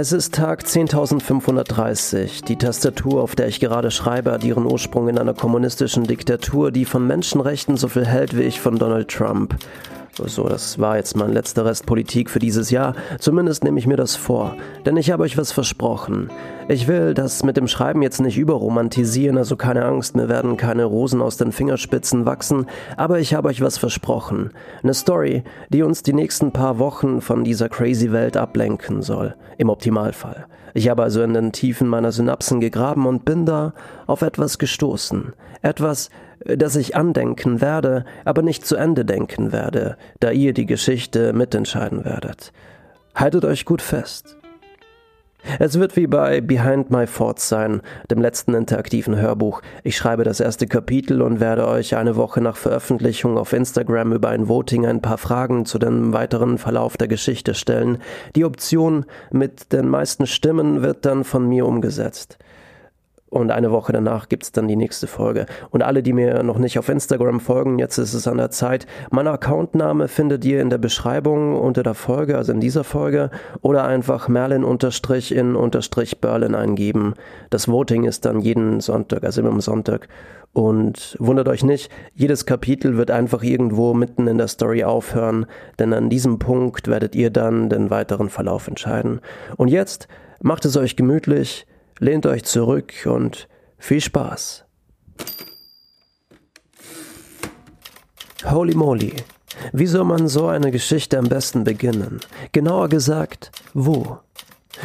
Es ist Tag 10.530. Die Tastatur, auf der ich gerade schreibe, hat ihren Ursprung in einer kommunistischen Diktatur, die von Menschenrechten so viel hält wie ich von Donald Trump. So, das war jetzt mein letzter Rest Politik für dieses Jahr. Zumindest nehme ich mir das vor. Denn ich habe euch was versprochen. Ich will das mit dem Schreiben jetzt nicht überromantisieren, also keine Angst, mir werden keine Rosen aus den Fingerspitzen wachsen, aber ich habe euch was versprochen. Eine Story, die uns die nächsten paar Wochen von dieser crazy Welt ablenken soll. Im Optimalfall. Ich habe also in den Tiefen meiner Synapsen gegraben und bin da auf etwas gestoßen. Etwas, das ich andenken werde, aber nicht zu Ende denken werde, da ihr die Geschichte mitentscheiden werdet. Haltet euch gut fest. Es wird wie bei Behind My Thoughts sein, dem letzten interaktiven Hörbuch. Ich schreibe das erste Kapitel und werde euch eine Woche nach Veröffentlichung auf Instagram über ein Voting ein paar Fragen zu dem weiteren Verlauf der Geschichte stellen. Die Option mit den meisten Stimmen wird dann von mir umgesetzt. Und eine Woche danach gibt's dann die nächste Folge. Und alle, die mir noch nicht auf Instagram folgen, jetzt ist es an der Zeit. Mein Accountname findet ihr in der Beschreibung unter der Folge, also in dieser Folge, oder einfach Merlin-in-Berlin eingeben. Das Voting ist dann jeden Sonntag, also immer am Sonntag. Und wundert euch nicht, jedes Kapitel wird einfach irgendwo mitten in der Story aufhören, denn an diesem Punkt werdet ihr dann den weiteren Verlauf entscheiden. Und jetzt macht es euch gemütlich, lehnt euch zurück und viel Spaß. Holy moly, wie soll man so eine Geschichte am besten beginnen? Genauer gesagt, wo?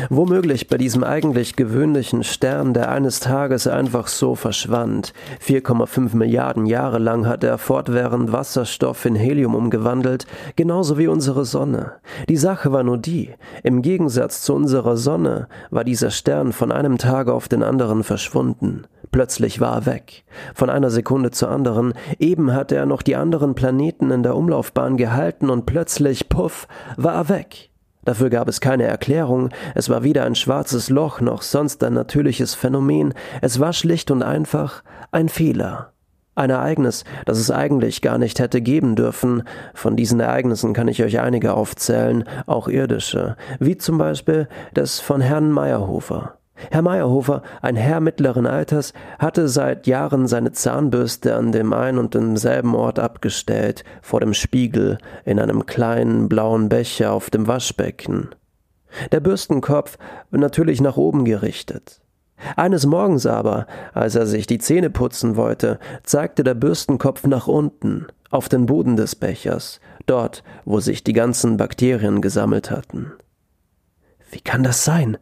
Womöglich bei diesem eigentlich gewöhnlichen Stern, der eines Tages einfach so verschwand. 4,5 Milliarden Jahre lang hat er fortwährend Wasserstoff in Helium umgewandelt, genauso wie unsere Sonne. Die Sache war nur die, im Gegensatz zu unserer Sonne war dieser Stern von einem Tage auf den anderen verschwunden. Plötzlich war er weg. Von einer Sekunde zur anderen, eben hatte er noch die anderen Planeten in der Umlaufbahn gehalten und plötzlich, puff, war er weg. Dafür gab es keine Erklärung, es war weder ein schwarzes Loch noch sonst ein natürliches Phänomen, es war schlicht und einfach ein Fehler. Ein Ereignis, das es eigentlich gar nicht hätte geben dürfen. Von diesen Ereignissen kann ich euch einige aufzählen, auch irdische, wie zum Beispiel das von Herrn Meyerhofer. Herr Meyerhofer, ein Herr mittleren Alters, hatte seit Jahren seine Zahnbürste an dem ein und demselben Ort abgestellt, vor dem Spiegel, in einem kleinen blauen Becher auf dem Waschbecken. Der Bürstenkopf natürlich nach oben gerichtet. Eines Morgens aber, als er sich die Zähne putzen wollte, zeigte der Bürstenkopf nach unten, auf den Boden des Bechers, dort, wo sich die ganzen Bakterien gesammelt hatten. Wie kann das sein?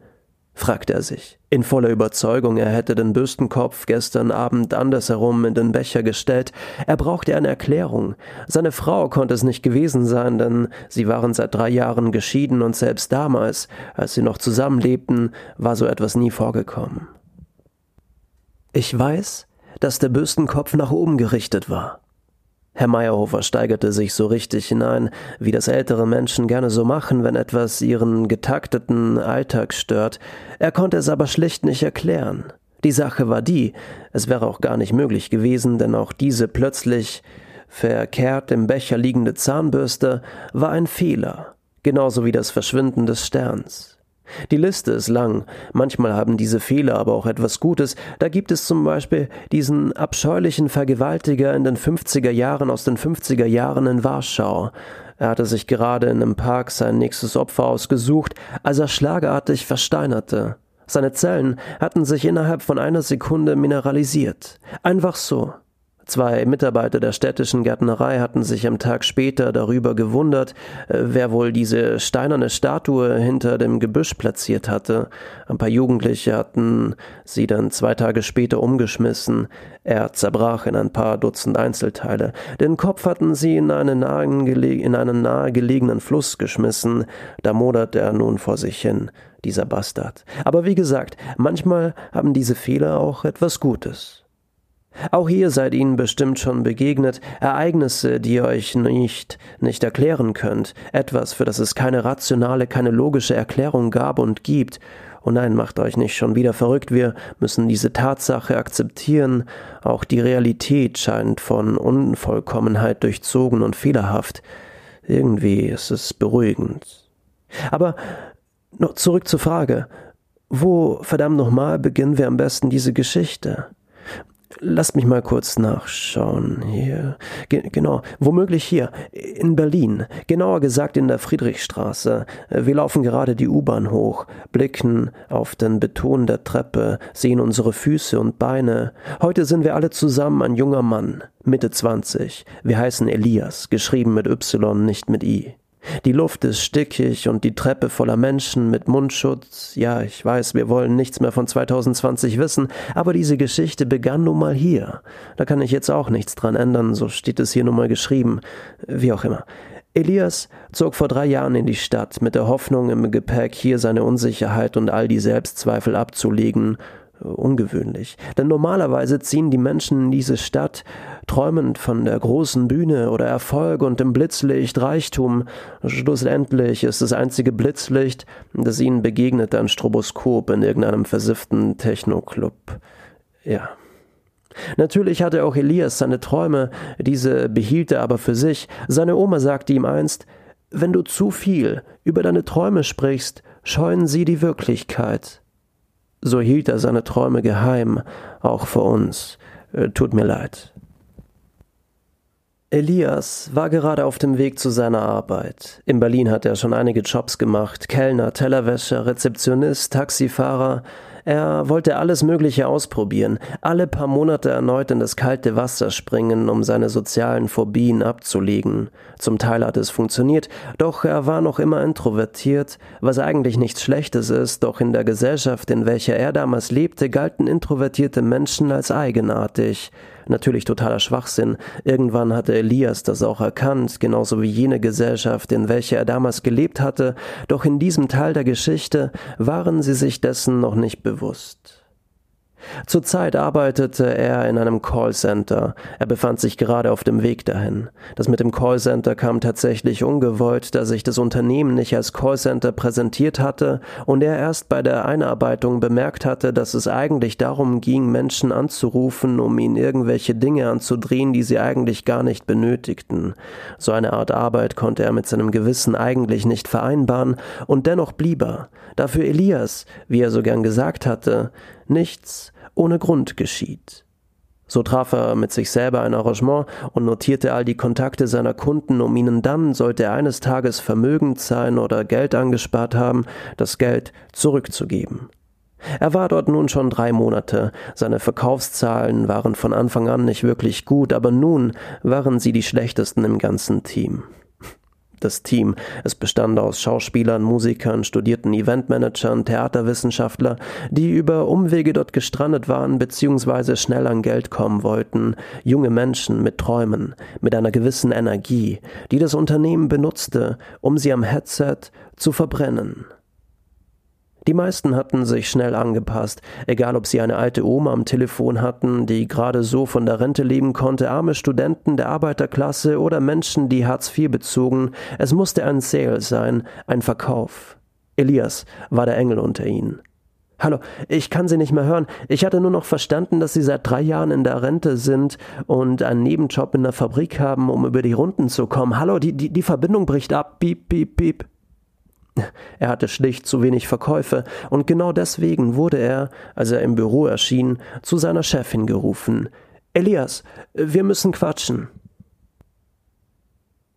Fragte er sich, in voller Überzeugung, er hätte den Bürstenkopf gestern Abend andersherum in den Becher gestellt. Er brauchte eine Erklärung. Seine Frau konnte es nicht gewesen sein, denn sie waren seit drei Jahren geschieden und selbst damals, als sie noch zusammenlebten, war so etwas nie vorgekommen. Ich weiß, dass der Bürstenkopf nach oben gerichtet war. Herr Meyerhofer steigerte sich so richtig hinein, wie das ältere Menschen gerne so machen, wenn etwas ihren getakteten Alltag stört. Er konnte es aber schlicht nicht erklären. Die Sache war die, es wäre auch gar nicht möglich gewesen, denn auch diese plötzlich verkehrt im Becher liegende Zahnbürste war ein Fehler, genauso wie das Verschwinden des Sterns. Die Liste ist lang. Manchmal haben diese Fehler aber auch etwas Gutes. Da gibt es zum Beispiel diesen abscheulichen Vergewaltiger in den 50er Jahren aus den 50er Jahren in Warschau. Er hatte sich gerade in einem Park sein nächstes Opfer ausgesucht, als er schlagartig versteinerte. Seine Zellen hatten sich innerhalb von einer Sekunde mineralisiert. Einfach so. Zwei Mitarbeiter der städtischen Gärtnerei hatten sich am Tag später darüber gewundert, äh, wer wohl diese steinerne Statue hinter dem Gebüsch platziert hatte. Ein paar Jugendliche hatten sie dann zwei Tage später umgeschmissen. Er zerbrach in ein paar Dutzend Einzelteile. Den Kopf hatten sie in einen, in einen nahegelegenen Fluss geschmissen. Da modert er nun vor sich hin, dieser Bastard. Aber wie gesagt, manchmal haben diese Fehler auch etwas Gutes. Auch hier seid ihnen bestimmt schon begegnet, Ereignisse, die ihr euch nicht, nicht erklären könnt, etwas, für das es keine rationale, keine logische Erklärung gab und gibt. Oh nein, macht euch nicht schon wieder verrückt, wir müssen diese Tatsache akzeptieren, auch die Realität scheint von Unvollkommenheit durchzogen und fehlerhaft. Irgendwie ist es beruhigend. Aber Noch zurück zur Frage. Wo, verdammt nochmal, beginnen wir am besten diese Geschichte? Lasst mich mal kurz nachschauen. Hier. Ge genau. Womöglich hier. In Berlin. Genauer gesagt in der Friedrichstraße. Wir laufen gerade die U-Bahn hoch, blicken auf den Beton der Treppe, sehen unsere Füße und Beine. Heute sind wir alle zusammen ein junger Mann. Mitte 20. Wir heißen Elias, geschrieben mit Y, nicht mit I. Die Luft ist stickig und die Treppe voller Menschen mit Mundschutz. Ja, ich weiß, wir wollen nichts mehr von 2020 wissen, aber diese Geschichte begann nun mal hier. Da kann ich jetzt auch nichts dran ändern, so steht es hier nun mal geschrieben. Wie auch immer. Elias zog vor drei Jahren in die Stadt mit der Hoffnung im Gepäck hier seine Unsicherheit und all die Selbstzweifel abzulegen ungewöhnlich. Denn normalerweise ziehen die Menschen in diese Stadt, träumend von der großen Bühne oder Erfolg und dem Blitzlicht Reichtum. Schlussendlich ist das einzige Blitzlicht, das ihnen begegnet, ein Stroboskop in irgendeinem versifften Techno-Club. Ja. Natürlich hatte auch Elias seine Träume, diese behielt er aber für sich. Seine Oma sagte ihm einst, wenn du zu viel über deine Träume sprichst, scheuen sie die Wirklichkeit. So hielt er seine Träume geheim, auch vor uns. Äh, tut mir leid. Elias war gerade auf dem Weg zu seiner Arbeit. In Berlin hat er schon einige Jobs gemacht, Kellner, Tellerwäscher, Rezeptionist, Taxifahrer, er wollte alles Mögliche ausprobieren, alle paar Monate erneut in das kalte Wasser springen, um seine sozialen Phobien abzulegen. Zum Teil hat es funktioniert, doch er war noch immer introvertiert, was eigentlich nichts Schlechtes ist, doch in der Gesellschaft, in welcher er damals lebte, galten introvertierte Menschen als eigenartig. Natürlich totaler Schwachsinn. Irgendwann hatte Elias das auch erkannt, genauso wie jene Gesellschaft, in welcher er damals gelebt hatte, doch in diesem Teil der Geschichte waren sie sich dessen noch nicht bewusst. Zurzeit arbeitete er in einem Callcenter. Er befand sich gerade auf dem Weg dahin. Das mit dem Callcenter kam tatsächlich ungewollt, da sich das Unternehmen nicht als Callcenter präsentiert hatte und er erst bei der Einarbeitung bemerkt hatte, dass es eigentlich darum ging, Menschen anzurufen, um ihnen irgendwelche Dinge anzudrehen, die sie eigentlich gar nicht benötigten. So eine Art Arbeit konnte er mit seinem Gewissen eigentlich nicht vereinbaren und dennoch blieb er. Dafür Elias, wie er so gern gesagt hatte, nichts ohne Grund geschieht. So traf er mit sich selber ein Arrangement und notierte all die Kontakte seiner Kunden, um ihnen dann, sollte er eines Tages vermögend sein oder Geld angespart haben, das Geld zurückzugeben. Er war dort nun schon drei Monate, seine Verkaufszahlen waren von Anfang an nicht wirklich gut, aber nun waren sie die schlechtesten im ganzen Team das Team. Es bestand aus Schauspielern, Musikern, studierten Eventmanagern, Theaterwissenschaftler, die über Umwege dort gestrandet waren bzw. schnell an Geld kommen wollten, junge Menschen mit Träumen, mit einer gewissen Energie, die das Unternehmen benutzte, um sie am Headset zu verbrennen. Die meisten hatten sich schnell angepasst, egal ob sie eine alte Oma am Telefon hatten, die gerade so von der Rente leben konnte, arme Studenten der Arbeiterklasse oder Menschen, die Hartz IV bezogen, es musste ein Sale sein, ein Verkauf. Elias war der Engel unter ihnen. Hallo, ich kann Sie nicht mehr hören. Ich hatte nur noch verstanden, dass Sie seit drei Jahren in der Rente sind und einen Nebenjob in der Fabrik haben, um über die Runden zu kommen. Hallo, die, die, die Verbindung bricht ab. Piep, piep, piep. Er hatte schlicht zu wenig Verkäufe, und genau deswegen wurde er, als er im Büro erschien, zu seiner Chefin gerufen. Elias, wir müssen quatschen.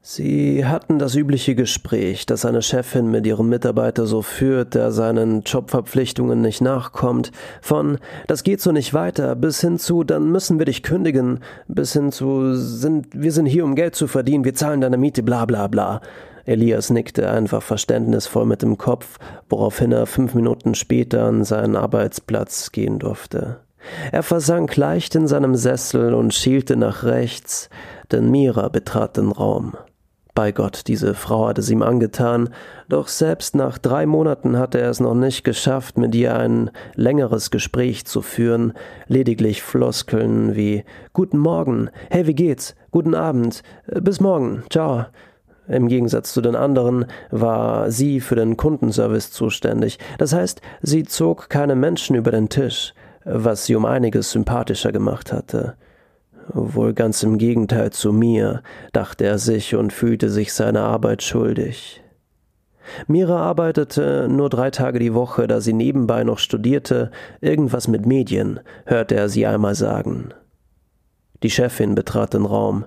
Sie hatten das übliche Gespräch, das eine Chefin mit ihrem Mitarbeiter so führt, der seinen Jobverpflichtungen nicht nachkommt, von das geht so nicht weiter bis hin zu dann müssen wir dich kündigen, bis hin zu sind wir sind hier um Geld zu verdienen, wir zahlen deine Miete, bla bla bla. Elias nickte einfach verständnisvoll mit dem Kopf, woraufhin er fünf Minuten später an seinen Arbeitsplatz gehen durfte. Er versank leicht in seinem Sessel und schielte nach rechts, denn Mira betrat den Raum. Bei Gott, diese Frau hatte es ihm angetan, doch selbst nach drei Monaten hatte er es noch nicht geschafft, mit ihr ein längeres Gespräch zu führen, lediglich Floskeln wie Guten Morgen, hey, wie geht's? Guten Abend, bis morgen, ciao. Im Gegensatz zu den anderen war sie für den Kundenservice zuständig. Das heißt, sie zog keine Menschen über den Tisch, was sie um einiges sympathischer gemacht hatte. Wohl ganz im Gegenteil zu mir, dachte er sich und fühlte sich seine Arbeit schuldig. Mira arbeitete nur drei Tage die Woche, da sie nebenbei noch studierte, irgendwas mit Medien, hörte er sie einmal sagen. Die Chefin betrat den Raum.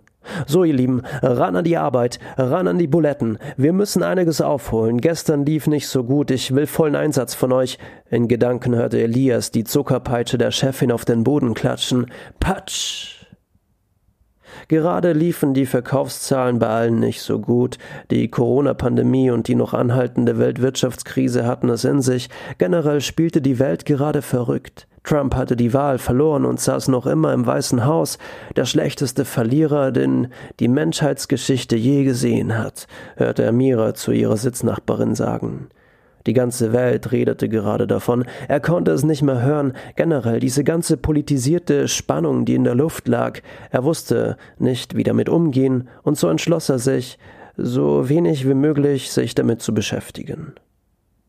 So, ihr Lieben, ran an die Arbeit, ran an die Buletten. Wir müssen einiges aufholen. Gestern lief nicht so gut. Ich will vollen Einsatz von euch. In Gedanken hörte Elias die Zuckerpeitsche der Chefin auf den Boden klatschen. Patsch! Gerade liefen die Verkaufszahlen bei allen nicht so gut. Die Corona-Pandemie und die noch anhaltende Weltwirtschaftskrise hatten es in sich. Generell spielte die Welt gerade verrückt. Trump hatte die Wahl verloren und saß noch immer im Weißen Haus, der schlechteste Verlierer, den die Menschheitsgeschichte je gesehen hat, hörte Amira zu ihrer Sitznachbarin sagen. Die ganze Welt redete gerade davon, er konnte es nicht mehr hören, generell diese ganze politisierte Spannung, die in der Luft lag, er wusste nicht, wie damit umgehen, und so entschloss er sich, so wenig wie möglich sich damit zu beschäftigen.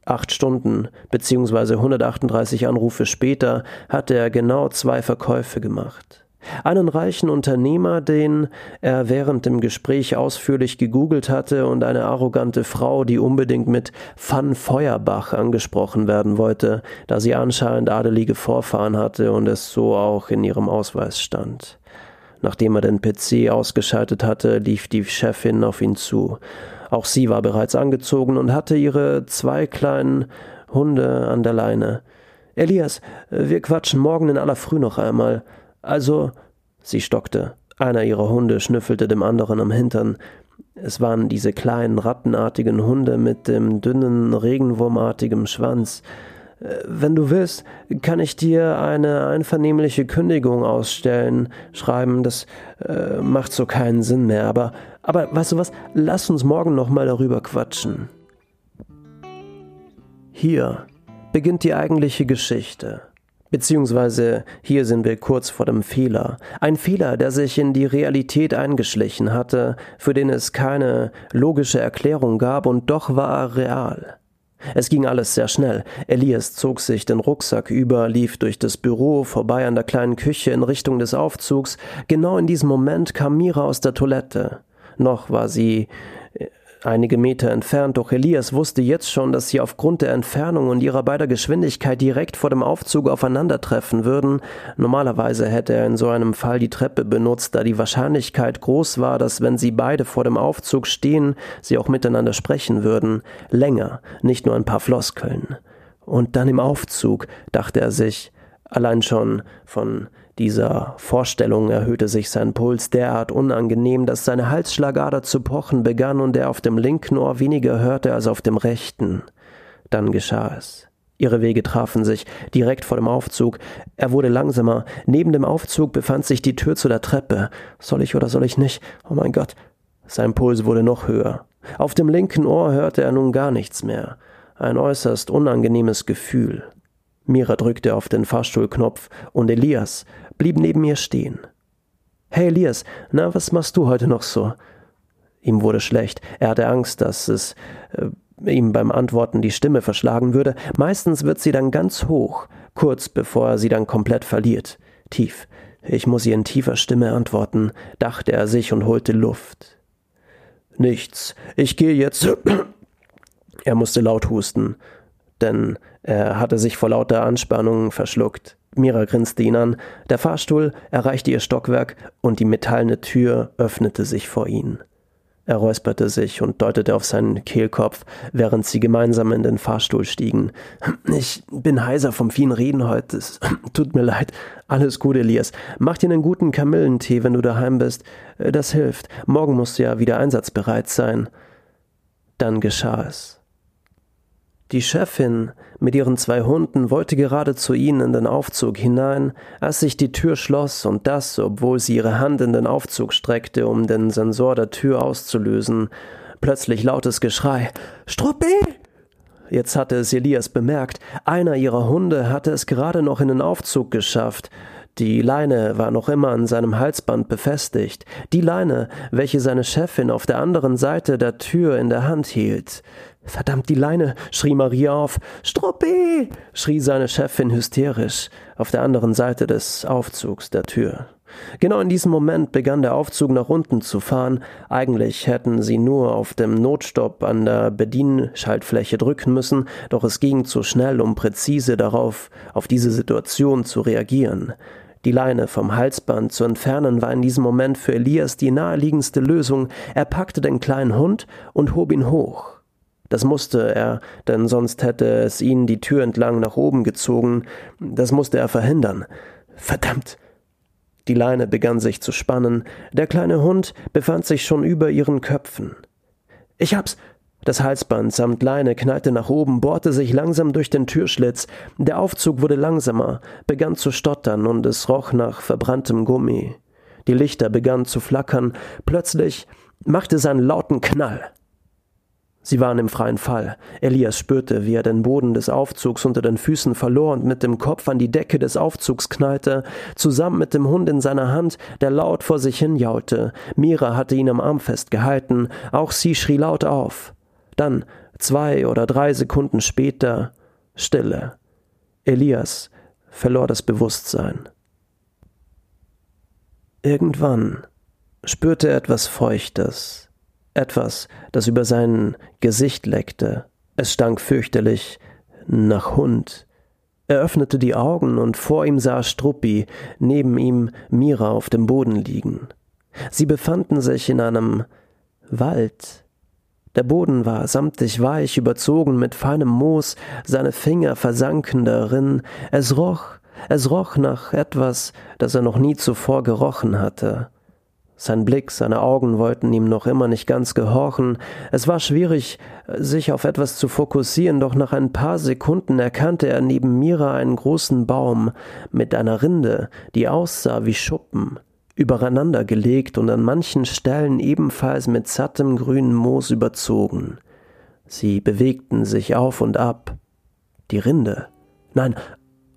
Acht Stunden bzw. 138 Anrufe später hatte er genau zwei Verkäufe gemacht. Einen reichen Unternehmer, den er während dem Gespräch ausführlich gegoogelt hatte, und eine arrogante Frau, die unbedingt mit Van Feuerbach angesprochen werden wollte, da sie anscheinend adelige Vorfahren hatte und es so auch in ihrem Ausweis stand. Nachdem er den PC ausgeschaltet hatte, lief die Chefin auf ihn zu. Auch sie war bereits angezogen und hatte ihre zwei kleinen Hunde an der Leine. Elias, wir quatschen morgen in aller Früh noch einmal. Also, sie stockte. Einer ihrer Hunde schnüffelte dem anderen am Hintern. Es waren diese kleinen rattenartigen Hunde mit dem dünnen, regenwurmartigen Schwanz. Wenn du willst, kann ich dir eine einvernehmliche Kündigung ausstellen, schreiben, das äh, macht so keinen Sinn mehr, aber, aber weißt du was, lass uns morgen nochmal darüber quatschen. Hier beginnt die eigentliche Geschichte. Beziehungsweise hier sind wir kurz vor dem Fehler. Ein Fehler, der sich in die Realität eingeschlichen hatte, für den es keine logische Erklärung gab und doch war er real. Es ging alles sehr schnell. Elias zog sich den Rucksack über, lief durch das Büro, vorbei an der kleinen Küche in Richtung des Aufzugs. Genau in diesem Moment kam Mira aus der Toilette. Noch war sie einige Meter entfernt, doch Elias wusste jetzt schon, dass sie aufgrund der Entfernung und ihrer beider Geschwindigkeit direkt vor dem Aufzug aufeinandertreffen würden. Normalerweise hätte er in so einem Fall die Treppe benutzt, da die Wahrscheinlichkeit groß war, dass wenn sie beide vor dem Aufzug stehen, sie auch miteinander sprechen würden. Länger, nicht nur ein paar Floskeln. Und dann im Aufzug, dachte er sich, allein schon von dieser Vorstellung erhöhte sich sein Puls derart unangenehm, dass seine Halsschlagader zu pochen begann und er auf dem linken Ohr weniger hörte als auf dem rechten. Dann geschah es. Ihre Wege trafen sich direkt vor dem Aufzug. Er wurde langsamer. Neben dem Aufzug befand sich die Tür zu der Treppe. Soll ich oder soll ich nicht? Oh mein Gott. Sein Puls wurde noch höher. Auf dem linken Ohr hörte er nun gar nichts mehr. Ein äußerst unangenehmes Gefühl. Mira drückte auf den Fahrstuhlknopf und Elias blieb neben ihr stehen. Hey Elias, na, was machst du heute noch so? Ihm wurde schlecht. Er hatte Angst, dass es äh, ihm beim Antworten die Stimme verschlagen würde. Meistens wird sie dann ganz hoch, kurz bevor er sie dann komplett verliert. Tief. Ich muss ihr in tiefer Stimme antworten, dachte er sich und holte Luft. Nichts. Ich gehe jetzt. er musste laut husten, denn er hatte sich vor lauter Anspannung verschluckt. Mira grinste ihn an. Der Fahrstuhl erreichte ihr Stockwerk und die metallene Tür öffnete sich vor ihnen. Er räusperte sich und deutete auf seinen Kehlkopf, während sie gemeinsam in den Fahrstuhl stiegen. Ich bin heiser vom vielen Reden heute. Es tut mir leid. Alles gut, Elias. Mach dir einen guten Kamillentee, wenn du daheim bist. Das hilft. Morgen musst du ja wieder einsatzbereit sein. Dann geschah es. Die Chefin mit ihren zwei Hunden wollte gerade zu ihnen in den Aufzug hinein, als sich die Tür schloss und das, obwohl sie ihre Hand in den Aufzug streckte, um den Sensor der Tür auszulösen. Plötzlich lautes Geschrei. Struppi! Jetzt hatte es Elias bemerkt. Einer ihrer Hunde hatte es gerade noch in den Aufzug geschafft. Die Leine war noch immer an seinem Halsband befestigt. Die Leine, welche seine Chefin auf der anderen Seite der Tür in der Hand hielt. Verdammt, die Leine, schrie Maria auf. Struppi! schrie seine Chefin hysterisch auf der anderen Seite des Aufzugs der Tür. Genau in diesem Moment begann der Aufzug nach unten zu fahren. Eigentlich hätten sie nur auf dem Notstopp an der Bedienschaltfläche drücken müssen, doch es ging zu schnell, um präzise darauf, auf diese Situation zu reagieren. Die Leine vom Halsband zu entfernen war in diesem Moment für Elias die naheliegendste Lösung. Er packte den kleinen Hund und hob ihn hoch. Das musste er, denn sonst hätte es ihn die Tür entlang nach oben gezogen. Das musste er verhindern. Verdammt! Die Leine begann sich zu spannen. Der kleine Hund befand sich schon über ihren Köpfen. Ich hab's! Das Halsband samt Leine knallte nach oben, bohrte sich langsam durch den Türschlitz. Der Aufzug wurde langsamer, begann zu stottern und es roch nach verbranntem Gummi. Die Lichter begannen zu flackern. Plötzlich machte es einen lauten Knall. Sie waren im freien Fall. Elias spürte, wie er den Boden des Aufzugs unter den Füßen verlor und mit dem Kopf an die Decke des Aufzugs knallte, zusammen mit dem Hund in seiner Hand, der laut vor sich hin jaulte. Mira hatte ihn am Arm festgehalten, auch sie schrie laut auf. Dann, zwei oder drei Sekunden später, Stille. Elias verlor das Bewusstsein. Irgendwann spürte er etwas Feuchtes, etwas, das über sein Gesicht leckte. Es stank fürchterlich nach Hund. Er öffnete die Augen und vor ihm sah Struppi, neben ihm Mira auf dem Boden liegen. Sie befanden sich in einem Wald. Der Boden war samtig weich, überzogen mit feinem Moos, seine Finger versanken darin. Es roch, es roch nach etwas, das er noch nie zuvor gerochen hatte. Sein Blick, seine Augen wollten ihm noch immer nicht ganz gehorchen. Es war schwierig, sich auf etwas zu fokussieren, doch nach ein paar Sekunden erkannte er neben Mira einen großen Baum mit einer Rinde, die aussah wie Schuppen, übereinander gelegt und an manchen Stellen ebenfalls mit sattem grünen Moos überzogen. Sie bewegten sich auf und ab. Die Rinde. Nein,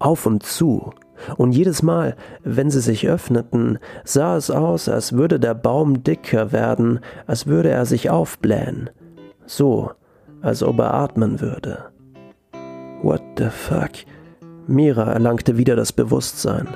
auf und zu. Und jedes Mal, wenn sie sich öffneten, sah es aus, als würde der Baum dicker werden, als würde er sich aufblähen. So, als ob er atmen würde. What the fuck? Mira erlangte wieder das Bewusstsein.